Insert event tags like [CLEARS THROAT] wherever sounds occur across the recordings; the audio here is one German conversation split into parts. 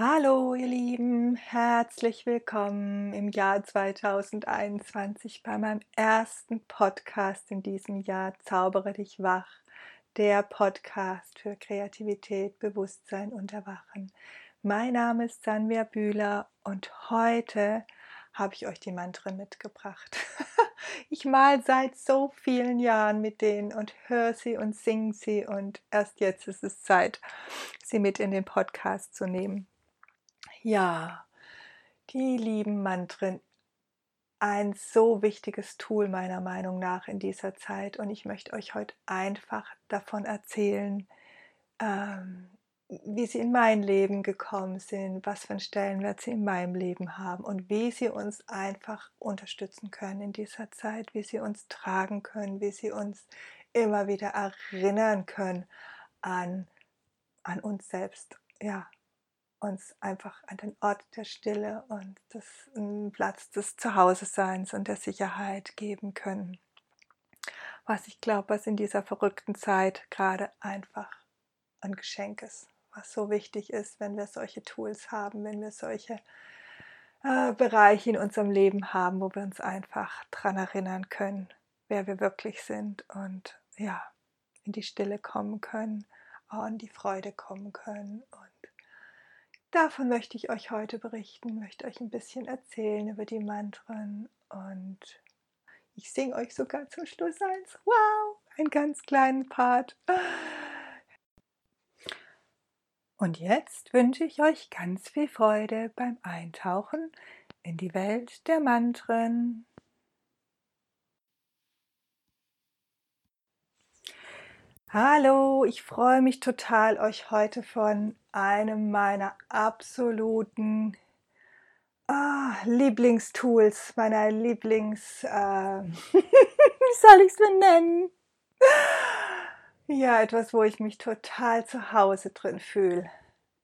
Hallo ihr Lieben, herzlich willkommen im Jahr 2021 bei meinem ersten Podcast in diesem Jahr Zaubere dich wach, der Podcast für Kreativität, Bewusstsein und Erwachen. Mein Name ist Sanvia Bühler und heute habe ich euch die Mantren mitgebracht. [LAUGHS] ich mal seit so vielen Jahren mit denen und höre sie und singe sie und erst jetzt ist es Zeit, sie mit in den Podcast zu nehmen. Ja, die lieben Mantren, ein so wichtiges Tool meiner Meinung nach in dieser Zeit. Und ich möchte euch heute einfach davon erzählen, ähm, wie sie in mein Leben gekommen sind, was für einen Stellenwert sie in meinem Leben haben und wie sie uns einfach unterstützen können in dieser Zeit, wie sie uns tragen können, wie sie uns immer wieder erinnern können an, an uns selbst, ja, uns einfach an den Ort der Stille und des Platz des Zuhause-Seins und der Sicherheit geben können. Was ich glaube, was in dieser verrückten Zeit gerade einfach ein Geschenk ist was so wichtig ist, wenn wir solche Tools haben, wenn wir solche äh, Bereiche in unserem Leben haben, wo wir uns einfach daran erinnern können, wer wir wirklich sind und ja, in die Stille kommen können, in die Freude kommen können. Und davon möchte ich euch heute berichten, möchte euch ein bisschen erzählen über die Mantren und ich singe euch sogar zum Schluss eins. Wow, einen ganz kleinen Part. Und jetzt wünsche ich euch ganz viel Freude beim Eintauchen in die Welt der Mantren. Hallo, ich freue mich total, euch heute von einem meiner absoluten ah, Lieblingstools, meiner Lieblings, äh, [LAUGHS] wie soll ich es benennen? Ja, etwas, wo ich mich total zu Hause drin fühle,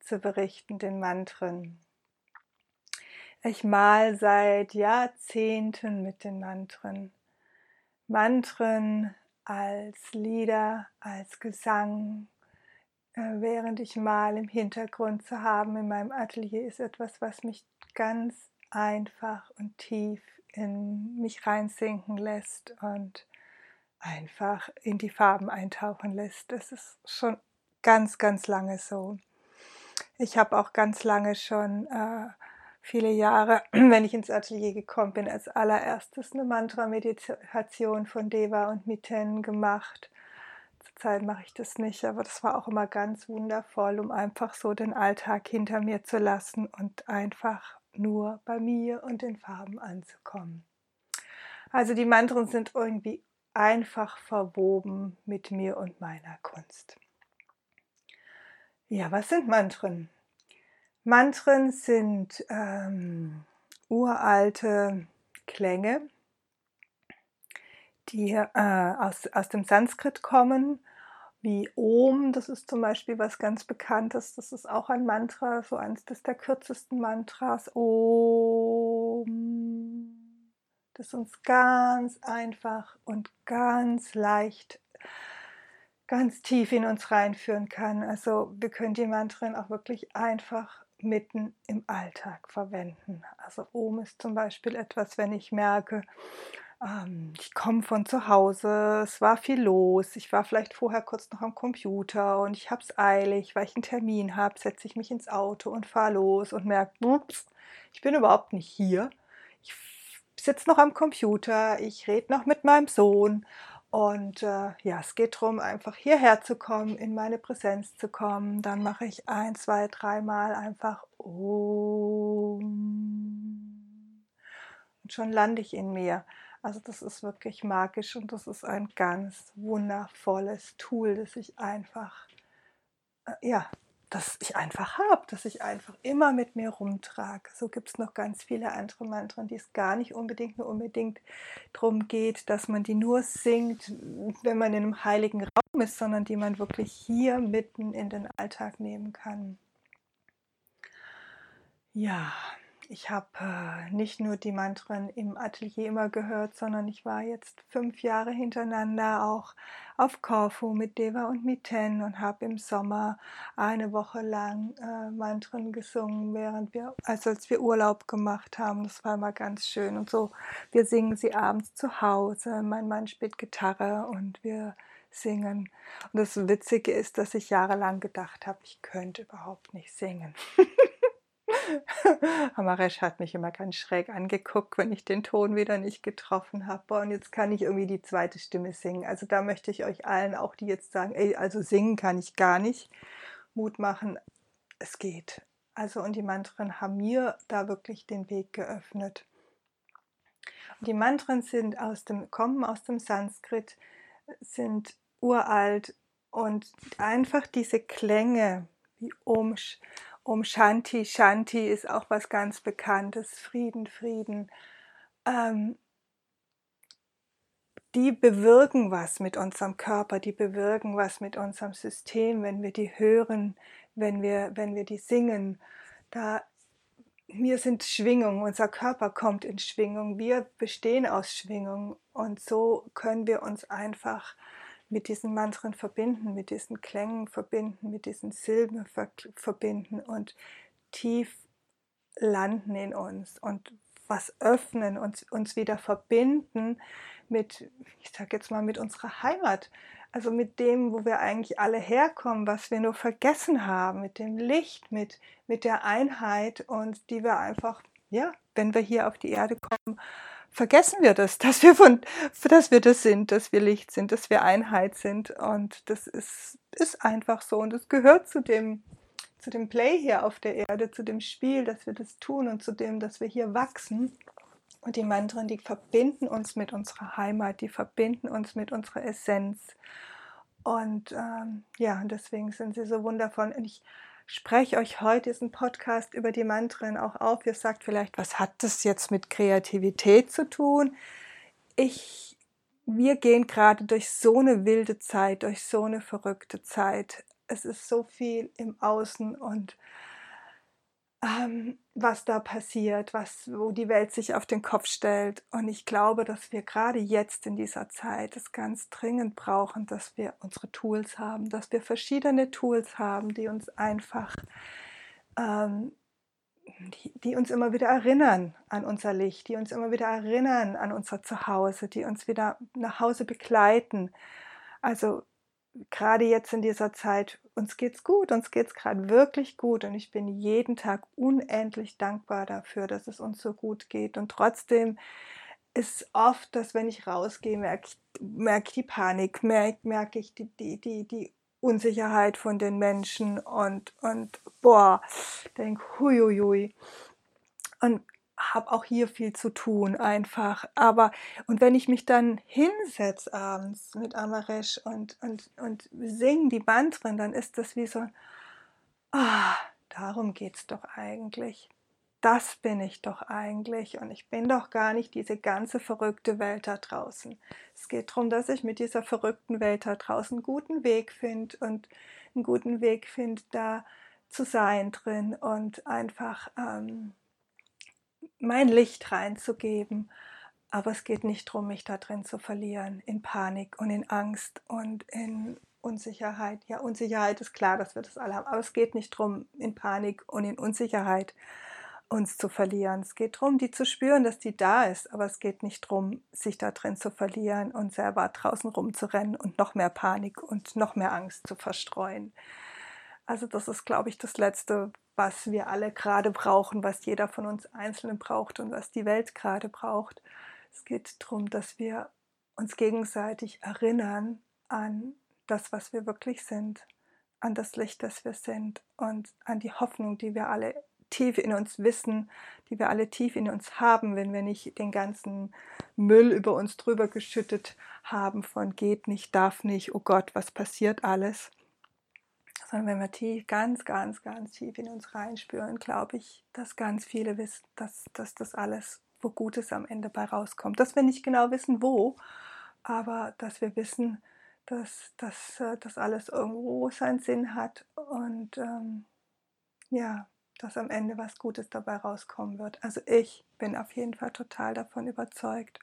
zu berichten, den Mantren. Ich mal seit Jahrzehnten mit den Mantren. Mantren als Lieder, als Gesang, äh, während ich mal im Hintergrund zu haben in meinem Atelier ist etwas, was mich ganz einfach und tief in mich reinsinken lässt und einfach in die Farben eintauchen lässt. Das ist schon ganz, ganz lange so. Ich habe auch ganz lange schon äh, viele Jahre, [CLEARS THROAT] wenn ich ins Atelier gekommen bin, als allererstes eine Mantra-Meditation von Deva und Miten gemacht. Zurzeit mache ich das nicht, aber das war auch immer ganz wundervoll, um einfach so den Alltag hinter mir zu lassen und einfach nur bei mir und den Farben anzukommen. Also die Mantren sind irgendwie einfach verwoben mit mir und meiner Kunst. Ja, was sind Mantren? Mantren sind ähm, uralte Klänge, die äh, aus, aus dem Sanskrit kommen, wie Om, das ist zum Beispiel was ganz Bekanntes, das ist auch ein Mantra, so eines der kürzesten Mantras. Om das uns ganz einfach und ganz leicht, ganz tief in uns reinführen kann. Also wir können die Mantren auch wirklich einfach mitten im Alltag verwenden. Also Om ist zum Beispiel etwas, wenn ich merke, ähm, ich komme von zu Hause, es war viel los, ich war vielleicht vorher kurz noch am Computer und ich habe es eilig, weil ich einen Termin habe, setze ich mich ins Auto und fahre los und merke, ups, ich bin überhaupt nicht hier. Ich sitze noch am Computer, ich rede noch mit meinem Sohn und äh, ja, es geht darum, einfach hierher zu kommen, in meine Präsenz zu kommen. Dann mache ich ein, zwei, dreimal einfach Om. Und schon lande ich in mir. Also das ist wirklich magisch und das ist ein ganz wundervolles Tool, das ich einfach äh, ja, das ich einfach habe, dass ich einfach immer mit mir rumtrage. So gibt es noch ganz viele andere Mantren, die es gar nicht unbedingt nur unbedingt darum geht, dass man die nur singt, wenn man in einem heiligen Raum ist, sondern die man wirklich hier mitten in den Alltag nehmen kann. Ja, ich habe äh, nicht nur die Mantren im Atelier immer gehört, sondern ich war jetzt fünf Jahre hintereinander auch auf Korfu mit Deva und Miten und habe im Sommer eine Woche lang äh, Mantren gesungen, während wir, also als wir Urlaub gemacht haben. Das war immer ganz schön. Und so, wir singen sie abends zu Hause. Mein Mann spielt Gitarre und wir singen. Und das Witzige ist, dass ich jahrelang gedacht habe, ich könnte überhaupt nicht singen. [LAUGHS] [LAUGHS] Amaresh hat mich immer ganz schräg angeguckt, wenn ich den Ton wieder nicht getroffen habe. Und jetzt kann ich irgendwie die zweite Stimme singen. Also da möchte ich euch allen, auch die jetzt sagen, ey, also singen kann ich gar nicht, Mut machen. Es geht. Also und die Mantren haben mir da wirklich den Weg geöffnet. Und die Mantren sind aus dem, kommen aus dem Sanskrit, sind uralt und einfach diese Klänge wie Omsch um Shanti. Shanti ist auch was ganz Bekanntes, Frieden, Frieden. Ähm, die bewirken was mit unserem Körper, die bewirken was mit unserem System, wenn wir die hören, wenn wir, wenn wir die singen. Da, wir sind Schwingung, unser Körper kommt in Schwingung, wir bestehen aus Schwingung und so können wir uns einfach mit diesen Mantren verbinden, mit diesen Klängen verbinden, mit diesen Silben verbinden und tief landen in uns und was öffnen, uns, uns wieder verbinden mit, ich sage jetzt mal, mit unserer Heimat, also mit dem, wo wir eigentlich alle herkommen, was wir nur vergessen haben, mit dem Licht, mit, mit der Einheit und die wir einfach, ja, wenn wir hier auf die Erde kommen, vergessen wir das, [LAUGHS] dass wir von, dass wir das sind, dass wir Licht sind, dass wir Einheit sind. Und das ist, ist einfach so. Und es gehört zu dem, zu dem Play hier auf der Erde, zu dem Spiel, dass wir das tun und zu dem, dass wir hier wachsen. Und die Mantren, die verbinden uns mit unserer Heimat, die verbinden uns mit unserer Essenz. Und ähm, ja, deswegen sind sie so wundervoll. Und ich spreche euch heute diesen Podcast über die Mantren auch auf. Ihr sagt vielleicht, was hat das jetzt mit Kreativität zu tun? Ich, wir gehen gerade durch so eine wilde Zeit, durch so eine verrückte Zeit. Es ist so viel im Außen und ähm, was da passiert, was, wo die Welt sich auf den Kopf stellt. Und ich glaube, dass wir gerade jetzt in dieser Zeit es ganz dringend brauchen, dass wir unsere Tools haben, dass wir verschiedene Tools haben, die uns einfach, ähm, die, die uns immer wieder erinnern an unser Licht, die uns immer wieder erinnern an unser Zuhause, die uns wieder nach Hause begleiten. Also gerade jetzt in dieser Zeit, uns geht's gut, uns geht's gerade wirklich gut und ich bin jeden Tag unendlich dankbar dafür, dass es uns so gut geht und trotzdem ist oft, dass wenn ich rausgehe, merke ich, merke die Panik, merke, merke ich die, die, die, die Unsicherheit von den Menschen und, und boah, denke, huiuiui. Und habe auch hier viel zu tun einfach. Aber und wenn ich mich dann hinsetze abends mit Amaresh und, und, und sing die Band drin, dann ist das wie so, ah, darum geht es doch eigentlich. Das bin ich doch eigentlich und ich bin doch gar nicht diese ganze verrückte Welt da draußen. Es geht darum, dass ich mit dieser verrückten Welt da draußen einen guten Weg finde und einen guten Weg finde, da zu sein drin und einfach ähm, mein Licht reinzugeben. Aber es geht nicht darum, mich da drin zu verlieren, in Panik und in Angst und in Unsicherheit. Ja, Unsicherheit ist klar, dass wir das alle haben, aber es geht nicht darum, in Panik und in Unsicherheit uns zu verlieren. Es geht darum, die zu spüren, dass die da ist, aber es geht nicht darum, sich da drin zu verlieren und selber draußen rumzurennen und noch mehr Panik und noch mehr Angst zu verstreuen. Also das ist, glaube ich, das Letzte, was wir alle gerade brauchen, was jeder von uns Einzelnen braucht und was die Welt gerade braucht. Es geht darum, dass wir uns gegenseitig erinnern an das, was wir wirklich sind, an das Licht, das wir sind und an die Hoffnung, die wir alle tief in uns wissen, die wir alle tief in uns haben, wenn wir nicht den ganzen Müll über uns drüber geschüttet haben von geht nicht, darf nicht, oh Gott, was passiert alles sondern wenn wir tief, ganz, ganz, ganz tief in uns reinspüren, glaube ich, dass ganz viele wissen, dass, dass das alles, wo Gutes am Ende bei rauskommt. Dass wir nicht genau wissen, wo, aber dass wir wissen, dass, dass äh, das alles irgendwo seinen Sinn hat und ähm, ja, dass am Ende was Gutes dabei rauskommen wird. Also ich bin auf jeden Fall total davon überzeugt.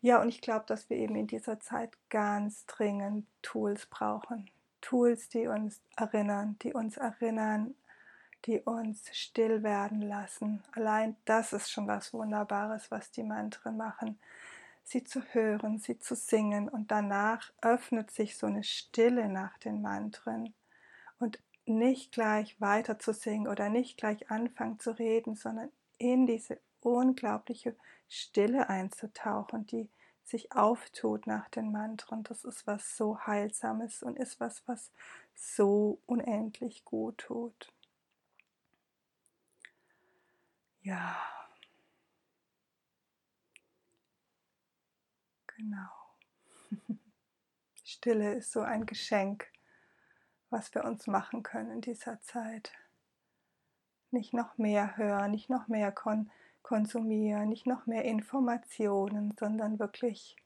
Ja, und ich glaube, dass wir eben in dieser Zeit ganz dringend Tools brauchen. Tools, die uns erinnern, die uns erinnern, die uns still werden lassen. Allein das ist schon was Wunderbares, was die Mantren machen. Sie zu hören, sie zu singen und danach öffnet sich so eine Stille nach den Mantren. Und nicht gleich weiter zu singen oder nicht gleich anfangen zu reden, sondern in diese unglaubliche Stille einzutauchen, die sich auftut nach den Mantren. Das ist was so Heilsames und ist was, was so unendlich gut tut. Ja. Genau. [LAUGHS] Stille ist so ein Geschenk was wir uns machen können in dieser Zeit. Nicht noch mehr hören, nicht noch mehr kon konsumieren, nicht noch mehr Informationen, sondern wirklich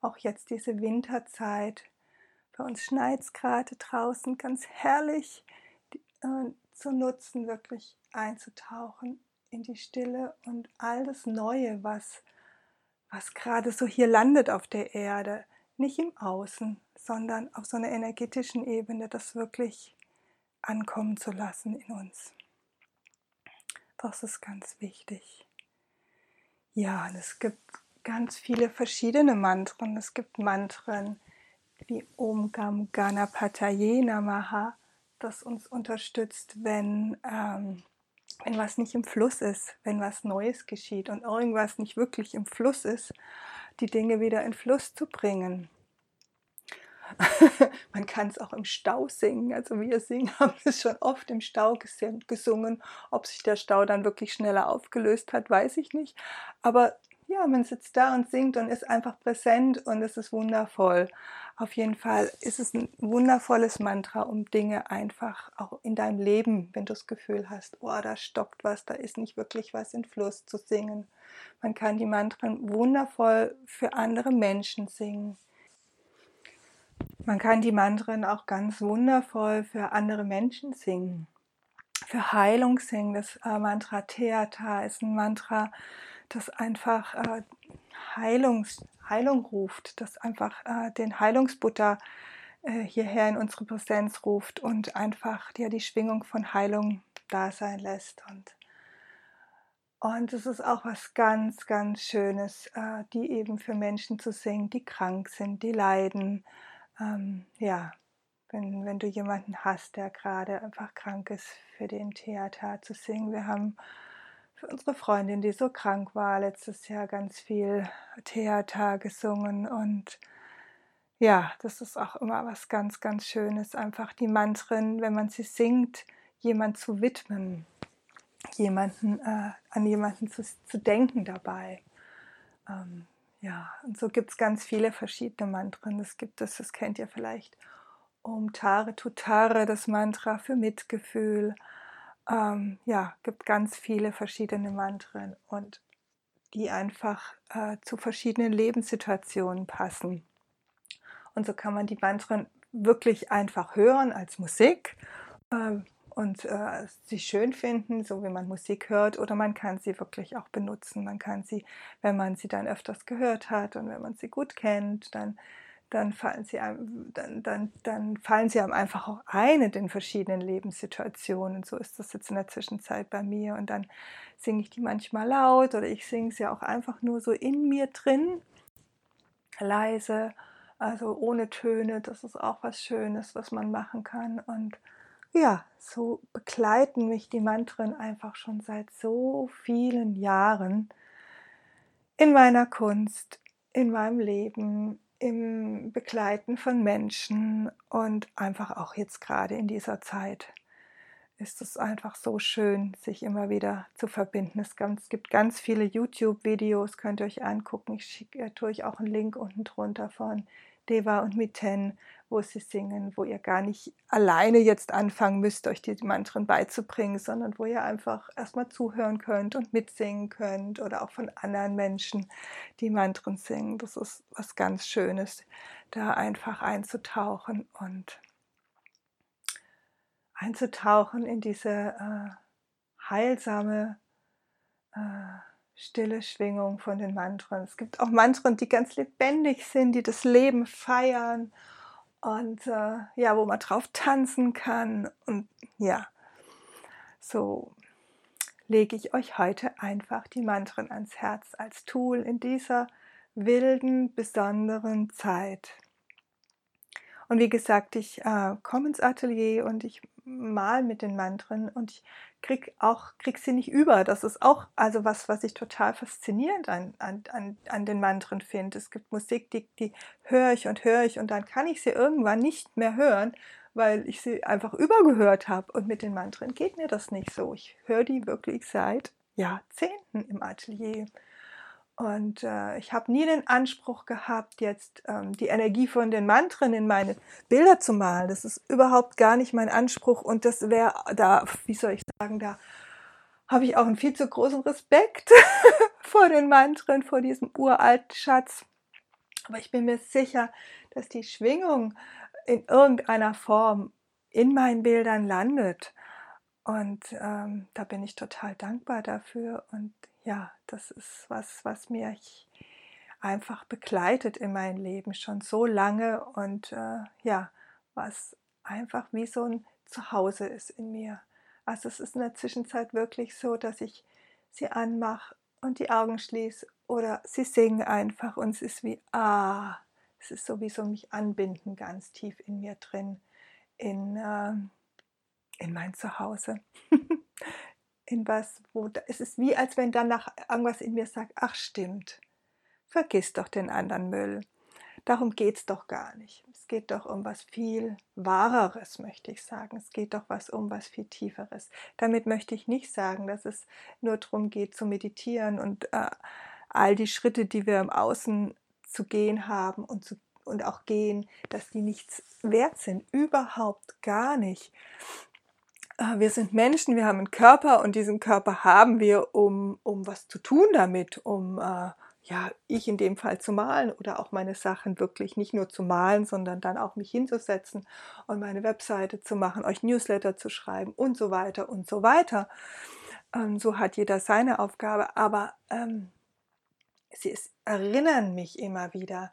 auch jetzt diese Winterzeit. Bei uns schneit es gerade draußen ganz herrlich äh, zu nutzen, wirklich einzutauchen in die Stille und all das Neue, was, was gerade so hier landet auf der Erde, nicht im Außen, sondern auf so einer energetischen Ebene das wirklich ankommen zu lassen in uns. Das ist ganz wichtig. Ja, und es gibt ganz viele verschiedene Mantren. Es gibt Mantren wie Om Gam Ganapataye Namaha, das uns unterstützt, wenn, ähm, wenn was nicht im Fluss ist, wenn was Neues geschieht und irgendwas nicht wirklich im Fluss ist, die Dinge wieder in Fluss zu bringen. [LAUGHS] Man kann es auch im Stau singen. Also wir singen, [LAUGHS] haben es schon oft im Stau gesungen. Ob sich der Stau dann wirklich schneller aufgelöst hat, weiß ich nicht. Aber ja, man sitzt da und singt und ist einfach präsent und es ist wundervoll. Auf jeden Fall ist es ein wundervolles Mantra, um Dinge einfach auch in deinem Leben, wenn du das Gefühl hast, oh, da stockt was, da ist nicht wirklich was in Fluss zu singen. Man kann die Mantren wundervoll für andere Menschen singen. Man kann die Mantren auch ganz wundervoll für andere Menschen singen, für Heilung singen. Das äh, Mantra Theata ist ein Mantra, das einfach äh, Heilungs, Heilung ruft, das einfach äh, den Heilungsbutter äh, hierher in unsere Präsenz ruft und einfach ja, die Schwingung von Heilung da sein lässt. Und und es ist auch was ganz, ganz Schönes, äh, die eben für Menschen zu singen, die krank sind, die leiden, ähm, ja, wenn, wenn du jemanden hast, der gerade einfach krank ist, für den Theater zu singen. Wir haben für unsere Freundin, die so krank war, letztes Jahr ganz viel Theater gesungen und ja, das ist auch immer was ganz, ganz Schönes, einfach die Mantren, wenn man sie singt, jemand zu widmen, jemanden, äh, an jemanden zu, zu denken dabei. Ähm, ja, und so gibt es ganz viele verschiedene Mantren. Es gibt das, das kennt ihr vielleicht, Om Tare Tutare, das Mantra für Mitgefühl. Ähm, ja, gibt ganz viele verschiedene Mantren und die einfach äh, zu verschiedenen Lebenssituationen passen. Und so kann man die Mantren wirklich einfach hören als Musik. Ähm, und äh, sie schön finden, so wie man Musik hört, oder man kann sie wirklich auch benutzen. Man kann sie, wenn man sie dann öfters gehört hat und wenn man sie gut kennt, dann, dann, fallen, sie einem, dann, dann, dann fallen sie einem einfach auch ein in den verschiedenen Lebenssituationen. So ist das jetzt in der Zwischenzeit bei mir. Und dann singe ich die manchmal laut oder ich singe sie auch einfach nur so in mir drin, leise, also ohne Töne. Das ist auch was Schönes, was man machen kann. Und ja, so begleiten mich die Mantren einfach schon seit so vielen Jahren in meiner Kunst, in meinem Leben, im Begleiten von Menschen und einfach auch jetzt gerade in dieser Zeit ist es einfach so schön, sich immer wieder zu verbinden. Es gibt ganz viele YouTube-Videos, könnt ihr euch angucken. Ich schicke euch auch einen Link unten drunter von Deva und Miten, wo sie singen, wo ihr gar nicht alleine jetzt anfangen müsst, euch die Mantren beizubringen, sondern wo ihr einfach erstmal zuhören könnt und mitsingen könnt oder auch von anderen Menschen die Mantren singen. Das ist was ganz Schönes, da einfach einzutauchen und einzutauchen in diese, äh, heilsame, äh, stille Schwingung von den Mantren. Es gibt auch Mantren, die ganz lebendig sind, die das Leben feiern und äh, ja, wo man drauf tanzen kann. Und ja, so lege ich euch heute einfach die Mantren ans Herz als Tool in dieser wilden, besonderen Zeit. Und wie gesagt, ich äh, komme ins Atelier und ich mal mit den Mantren und ich krieg auch krieg sie nicht über. Das ist auch also was, was ich total faszinierend an, an, an, an den Mantren finde. Es gibt Musik, die, die höre ich und höre ich und dann kann ich sie irgendwann nicht mehr hören, weil ich sie einfach übergehört habe. Und mit den Mantren geht mir das nicht so. Ich höre die wirklich seit Jahrzehnten im Atelier. Und äh, ich habe nie den Anspruch gehabt, jetzt ähm, die Energie von den Mantren in meine Bilder zu malen. Das ist überhaupt gar nicht mein Anspruch. Und das wäre da, wie soll ich sagen, da habe ich auch einen viel zu großen Respekt [LAUGHS] vor den Mantren, vor diesem uralten Schatz. Aber ich bin mir sicher, dass die Schwingung in irgendeiner Form in meinen Bildern landet. Und ähm, da bin ich total dankbar dafür. Und ja, das ist was, was mich einfach begleitet in meinem Leben schon so lange und äh, ja, was einfach wie so ein Zuhause ist in mir. Also es ist in der Zwischenzeit wirklich so, dass ich sie anmache und die Augen schließe oder sie singen einfach und es ist wie, ah, es ist sowieso mich anbinden ganz tief in mir drin, in, äh, in mein Zuhause. [LAUGHS] in was, wo es ist wie, als wenn danach irgendwas in mir sagt, ach stimmt, vergiss doch den anderen Müll. Darum geht es doch gar nicht. Es geht doch um was viel Wahreres, möchte ich sagen. Es geht doch was um was viel Tieferes. Damit möchte ich nicht sagen, dass es nur darum geht zu meditieren und äh, all die Schritte, die wir im Außen zu gehen haben und, zu, und auch gehen, dass die nichts wert sind. Überhaupt gar nicht. Ah, wir sind Menschen, wir haben einen Körper und diesen Körper haben wir, um, um was zu tun damit, um, äh, ja, ich in dem Fall zu malen oder auch meine Sachen wirklich nicht nur zu malen, sondern dann auch mich hinzusetzen und meine Webseite zu machen, euch Newsletter zu schreiben und so weiter und so weiter. Ähm, so hat jeder seine Aufgabe, aber ähm, sie ist, erinnern mich immer wieder,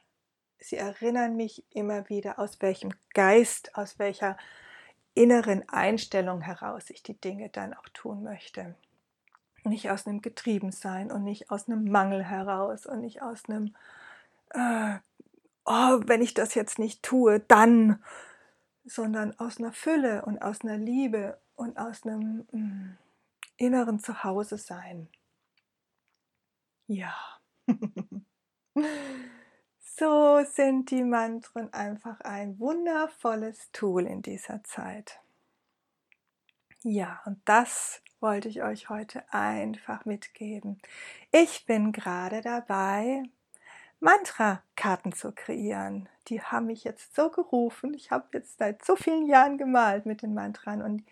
sie erinnern mich immer wieder, aus welchem Geist, aus welcher inneren Einstellung heraus ich die Dinge dann auch tun möchte. Nicht aus einem Getriebensein und nicht aus einem Mangel heraus und nicht aus einem, äh, oh, wenn ich das jetzt nicht tue, dann, sondern aus einer Fülle und aus einer Liebe und aus einem mh, mm, inneren Zuhause sein. Ja. [LAUGHS] So sind die Mantren einfach ein wundervolles Tool in dieser Zeit. Ja, und das wollte ich euch heute einfach mitgeben. Ich bin gerade dabei, Mantra-Karten zu kreieren. Die haben mich jetzt so gerufen. Ich habe jetzt seit so vielen Jahren gemalt mit den Mantren und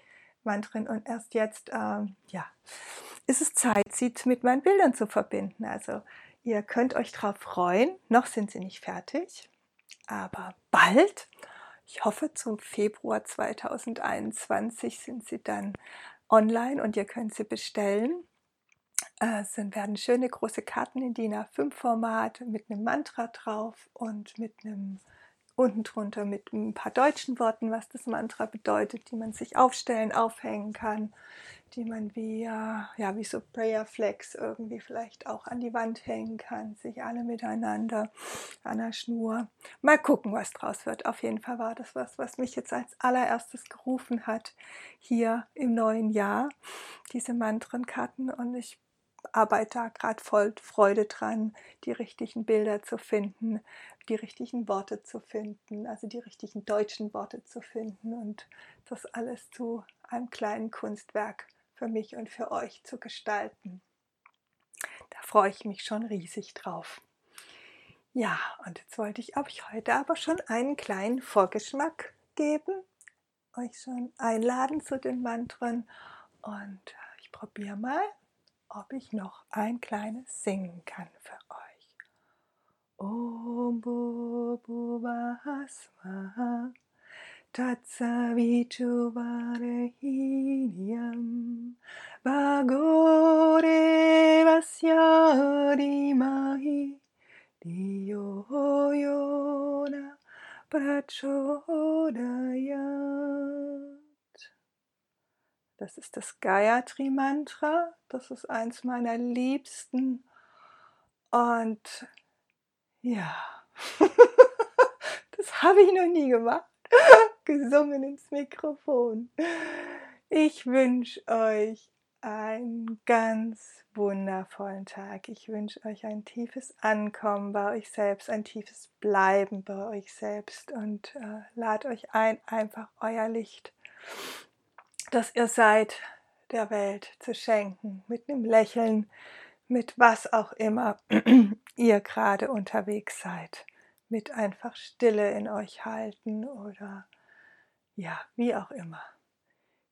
Mantren und erst jetzt, ähm, ja, ist es Zeit, sie mit meinen Bildern zu verbinden. Also Ihr könnt euch darauf freuen. Noch sind sie nicht fertig, aber bald. Ich hoffe, zum Februar 2021 sind sie dann online und ihr könnt sie bestellen. Es werden schöne große Karten in DIN A5-Format mit einem Mantra drauf und mit einem unten drunter mit ein paar deutschen Worten, was das Mantra bedeutet, die man sich aufstellen, aufhängen kann die man wie, ja, wie so Prayer Flags irgendwie vielleicht auch an die Wand hängen kann, sich alle miteinander an der Schnur. Mal gucken, was draus wird. Auf jeden Fall war das was, was mich jetzt als allererstes gerufen hat hier im neuen Jahr, diese Mantrenkarten und ich arbeite da gerade voll Freude dran, die richtigen Bilder zu finden, die richtigen Worte zu finden, also die richtigen deutschen Worte zu finden und das alles zu einem kleinen Kunstwerk für mich und für euch zu gestalten. Da freue ich mich schon riesig drauf. Ja, und jetzt wollte ich euch heute aber schon einen kleinen Vorgeschmack geben, euch schon einladen zu den Mantren und ich probiere mal, ob ich noch ein kleines singen kann für euch. Om Bhuvasma Tatsavichu Varehiniam Vagore Vasyari Mahi Diyo Yona Prachodayat. Das ist das Gayatri Mantra. Das ist eins meiner liebsten. Und ja, [LAUGHS] das habe ich noch nie gemacht. [LAUGHS] Gesungen ins Mikrofon. Ich wünsche euch einen ganz wundervollen Tag. Ich wünsche euch ein tiefes Ankommen bei euch selbst, ein tiefes Bleiben bei euch selbst und äh, lad euch ein, einfach euer Licht, das ihr seid, der Welt zu schenken, mit einem Lächeln, mit was auch immer [CLEARS THROAT] ihr gerade unterwegs seid, mit einfach Stille in euch halten oder ja, wie auch immer.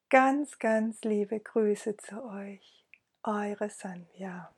Ganz, ganz liebe Grüße zu euch, eure Sanja.